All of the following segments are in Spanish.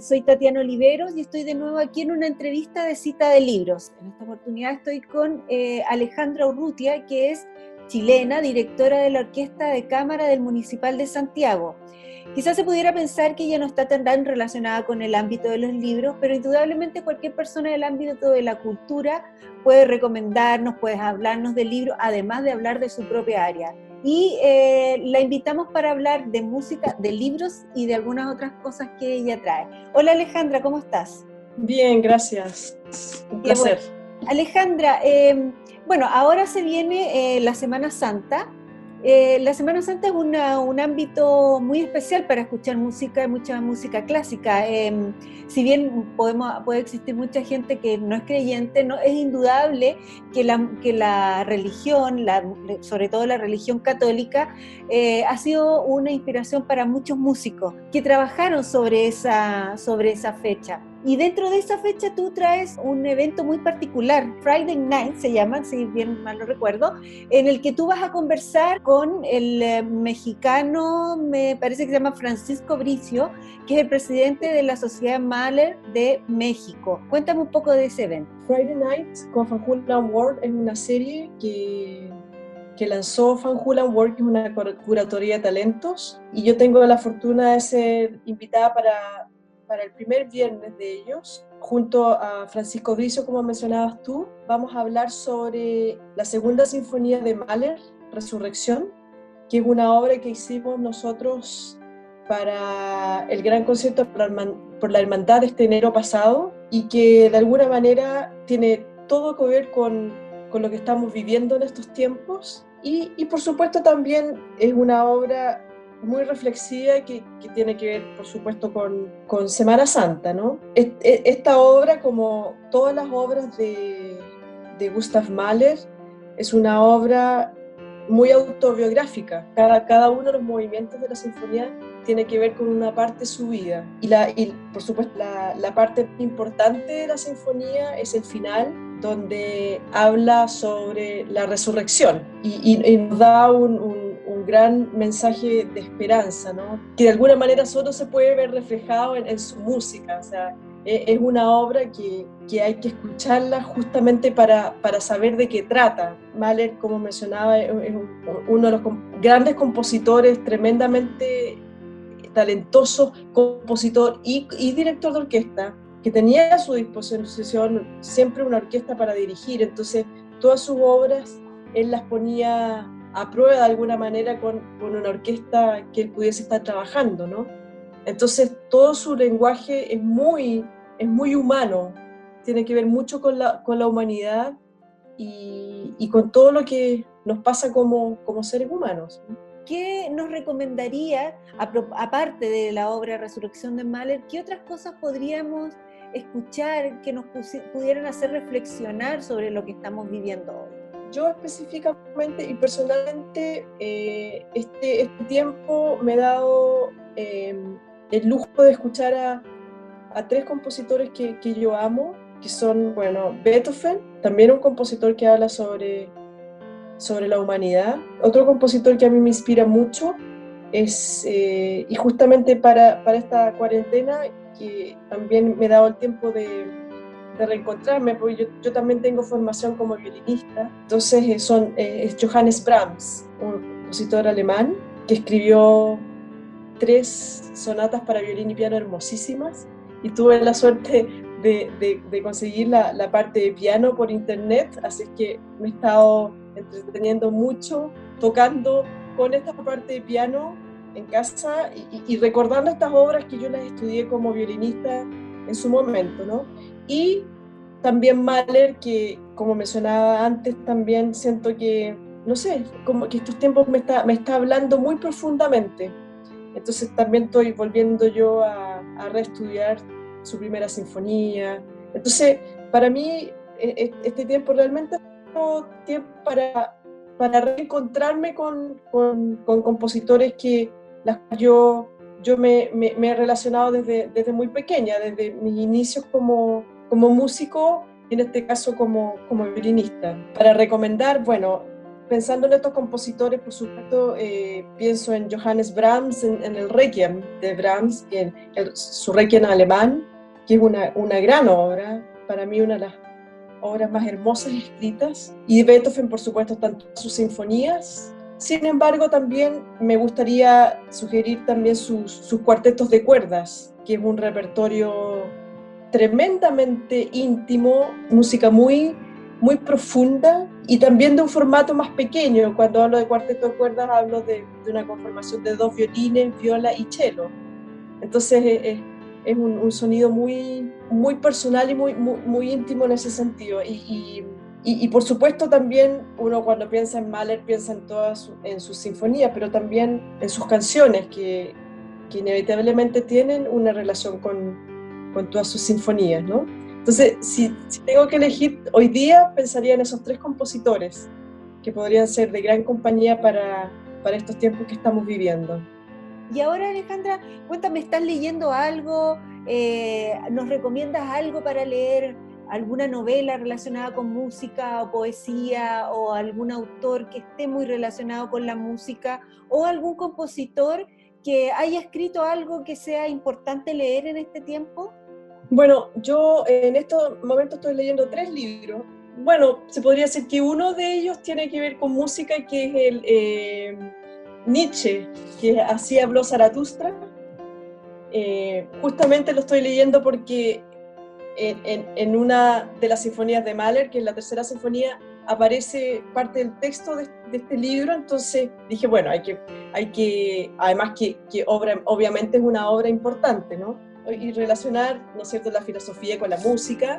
soy Tatiana Oliveros y estoy de nuevo aquí en una entrevista de cita de libros. En esta oportunidad estoy con eh, Alejandra Urrutia, que es chilena, directora de la Orquesta de Cámara del Municipal de Santiago. Quizás se pudiera pensar que ella no está tan relacionada con el ámbito de los libros, pero indudablemente cualquier persona del ámbito de la cultura puede recomendarnos, puede hablarnos de libros, además de hablar de su propia área. Y eh, la invitamos para hablar de música, de libros y de algunas otras cosas que ella trae. Hola Alejandra, ¿cómo estás? Bien, gracias. Un placer. Alejandra, eh, bueno, ahora se viene eh, la Semana Santa eh, la Semana Santa es un ámbito muy especial para escuchar música, mucha música clásica. Em, si bien podemos, puede existir mucha gente que no es creyente, no, es indudable que la, que la religión, sobre todo la religión católica, eh, ha sido una inspiración para muchos músicos que trabajaron sobre esa, sobre esa fecha. Y dentro de esa fecha tú traes un evento muy particular, Friday Night se llama, si bien mal lo recuerdo, en el que tú vas a conversar con el eh, mexicano, me parece que se llama Francisco Bricio, que es el presidente de la Sociedad Mahler de México. Cuéntame un poco de ese evento. Friday Night con Fanjulan World es una serie que que lanzó Fanjulan World, que es una curatoría de talentos, y yo tengo la fortuna de ser invitada para para el primer viernes de ellos, junto a Francisco Bricio, como mencionabas tú, vamos a hablar sobre la segunda sinfonía de Mahler, Resurrección, que es una obra que hicimos nosotros para el gran concierto por la hermandad este enero pasado y que de alguna manera tiene todo que ver con, con lo que estamos viviendo en estos tiempos. Y, y por supuesto también es una obra muy reflexiva que, que, tiene que ver, por supuesto, con, con Semana Santa, ¿no? Esta obra, como todas las obras de, de Gustav Mahler, es una obra muy autobiográfica. Cada, cada uno de los movimientos de la sinfonía tiene que ver con una parte de su vida. Y, la, y por supuesto, la, la parte importante de la sinfonía es el final, donde habla sobre la resurrección y, y, nos da un un gran mensaje de esperanza, ¿no? que de alguna manera solo se puede ver reflejado en, su música. O sea, e, es una obra que, que, hay que escucharla justamente para, para, saber de qué trata. Mahler, como mencionaba, es uno de los grandes compositores, tremendamente talentoso compositor y, y director de orquesta, que tenía a su disposición siempre una orquesta para dirigir. Entonces, todas sus obras él las ponía a prueba de alguna manera con, con, una orquesta que él pudiese estar trabajando, ¿no? Entonces todo su lenguaje es muy, es muy humano, tiene que ver mucho con la, con la humanidad y, con todo lo que nos pasa como, como seres humanos. ¿Qué nos recomendaría, aparte de la obra Resurrección de Mahler, qué otras cosas podríamos escuchar que nos pudieran hacer reflexionar sobre lo que estamos viviendo hoy? Yo específicamente y personalmente eh, este, este, tiempo me he dado em, el lujo de escuchar a, tres compositores que, que, yo amo, que son, bueno, Beethoven, también un compositor que habla sobre, sobre la humanidad. Otro compositor que a mí me inspira mucho es, eh, y justamente para, para esta cuarentena, que también me he dado el tiempo de de reencontrarme, porque yo, también tengo formación como violinista. Entonces eh, son, eh, es Johannes Brahms, un compositor alemán que escribió tres sonatas para violín y piano hermosísimas y tuve la suerte de, de, conseguir la, la, parte de piano por internet, así que me he estado entreteniendo mucho tocando con esta parte de piano en casa y, y, recordando estas obras que yo las estudié como violinista en su momento, ¿no? Y también Mahler, que como mencionaba antes, también siento que, no sé, como que estos tiempos me está, me está hablando muy profundamente. Entonces también estoy volviendo yo a, a reestudiar su primera sinfonía. Entonces, para mí, e, e, este tiempo realmente es tiempo para, para reencontrarme con, con, con compositores que las yo, yo me, me, me, he relacionado desde, desde muy pequeña, desde mis inicios como, como músico, en este caso como, como violinista. Para recomendar, bueno, pensando en estos compositores, por supuesto, eh, pienso en Johannes Brahms, en, el Requiem de Brahms, en su Requiem alemán, que es una, una gran obra, para mí una de las obras más hermosas escritas. Y Beethoven, por supuesto, tanto sus sinfonías. Sin embargo, también me gustaría sugerir también sus, sus cuartetos de cuerdas, que es un repertorio tremendamente íntimo, música muy, muy profunda y también de un formato más pequeño. Cuando hablo de cuarteto de cuerdas hablo de, de una conformación de dos violines, viola y cello. Entonces es, es un, sonido muy, muy personal y muy, muy, íntimo en ese sentido. Y, y, y, por supuesto también uno cuando piensa en Mahler piensa en todas en sus sinfonías, pero también en sus canciones que, que inevitablemente tienen una relación con, con todas sus sinfonías, ¿no? Entonces, si, tengo que elegir hoy día, pensaría en esos tres compositores que podrían ser de gran compañía para, para estos tiempos que estamos viviendo. Y ahora, Alejandra, cuéntame, ¿estás leyendo algo? Eh, ¿Nos recomiendas algo para leer? ¿Alguna novela relacionada con música o poesía? ¿O algún autor que esté muy relacionado con la música? ¿O algún compositor que haya escrito algo que sea importante leer en este tiempo? Bueno, yo en estos momentos estoy leyendo tres libros. Bueno, se podría decir que uno de ellos tiene que ver con música, que es el eh, Nietzsche, que así habló Zaratustra. Eh, justamente lo estoy leyendo porque en, una de las sinfonías de Mahler, que es la tercera sinfonía, aparece parte del texto de, este libro, entonces dije, bueno, hay que, hay que además que, que obviamente es una obra importante, ¿no? Y relacionar, ¿no es cierto?, la filosofía con la música.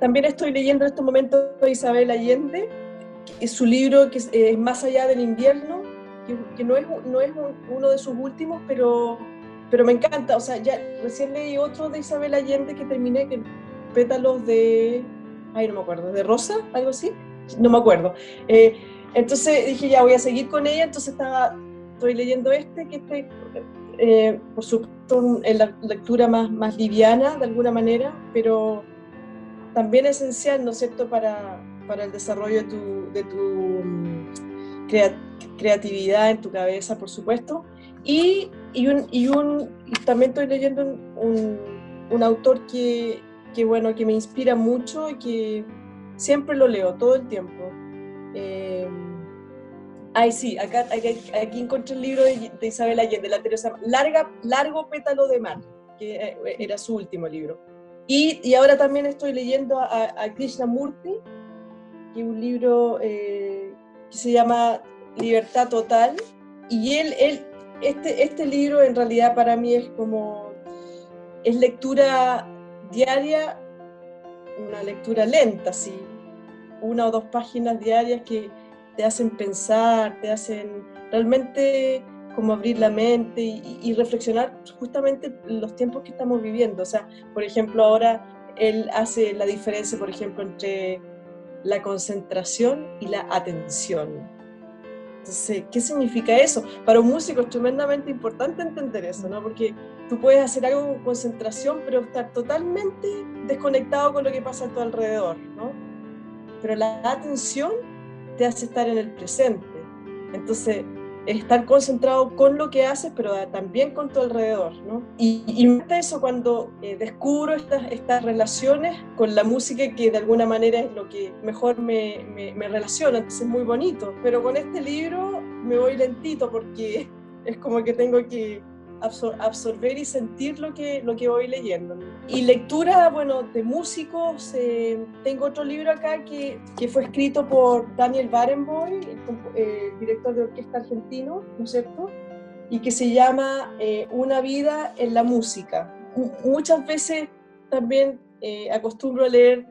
También estoy leyendo en estos momentos a Isabel Allende, que es su libro que es, Más allá del invierno, que, no es, no es uno de sus últimos, pero, pero me encanta. O sea, ya recién leí otro de Isabel Allende que terminé, que pétalos de, ay, no me acuerdo, de Rosa, algo así no me acuerdo. Eh, entonces dije, ya voy a seguir con ella, entonces estaba, estoy leyendo este, que este, eh, por supuesto, en la lectura más, más liviana de alguna manera, pero también esencial, ¿no es cierto?, para, para el desarrollo de tu, de tu mm, creatividad en tu cabeza, por supuesto. Y, y, un, y, un, también estoy leyendo un, un autor que, que, bueno, que me inspira mucho y que Siempre lo leo, todo el tiempo. Eh, ay, sí, acá, aquí, encontré el libro de, Isabel Allende, la Teresa, Larga, Largo pétalo de mar, que eh, era su último libro. Y, y ahora también estoy leyendo a, a Krishnamurti, que es un libro eh, que se llama Libertad Total. Y él, él este, este libro en realidad para mí es como, es lectura diaria una lectura lenta, sí, una o dos páginas diarias que te hacen pensar, te hacen realmente como abrir la mente y, reflexionar justamente los tiempos que estamos viviendo. O sea, por ejemplo, ahora él hace la diferencia, por ejemplo, entre la concentración y la atención. Entonces, ¿qué significa eso? Para un músico es tremendamente importante entender eso, ¿no? Porque tú puedes hacer algo con concentración, pero estar totalmente desconectado con lo que pasa a tu alrededor, ¿no? Pero la atención te hace estar en el presente. Entonces, estar concentrado con lo que haces, pero también con tu alrededor, ¿no? Y, y me gusta eso cuando eh, descubro estas, estas relaciones con la música que de alguna manera es lo que mejor me, me, me relaciona, entonces es muy bonito. Pero con este libro me voy lentito porque es como que tengo que absorber y sentir lo que, lo que voy leyendo. Y lectura, bueno, de músicos, eh, tengo otro libro acá que, que, fue escrito por Daniel Barenboim, el, director de orquesta argentino, ¿no es cierto? Y que se llama eh, Una vida en la música. muchas veces también eh, acostumbro a leer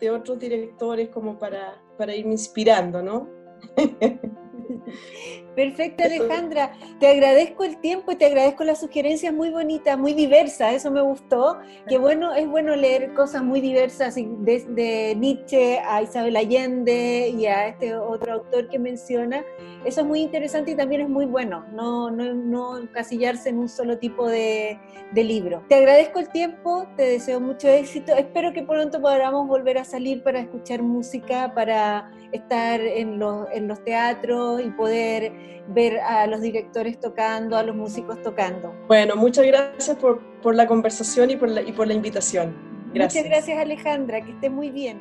de otros directores como para, para irme inspirando, ¿no? Perfecto, Alejandra. Te agradezco el tiempo y te agradezco las sugerencias muy bonitas, muy diversas. Eso me gustó. Que bueno, es bueno leer cosas muy diversas, desde Nietzsche a Isabel Allende y a este otro autor que menciona. Eso es muy interesante y también es muy bueno, no, no, no encasillarse en un solo tipo de, de libro. Te agradezco el tiempo, te deseo mucho éxito. Espero que pronto podamos volver a salir para escuchar música, para estar en los, en los teatros y poder ver a los directores tocando, a los músicos tocando. Bueno, muchas gracias por, por la conversación y por la, y por la invitación. Gracias. Muchas gracias Alejandra, que esté muy bien.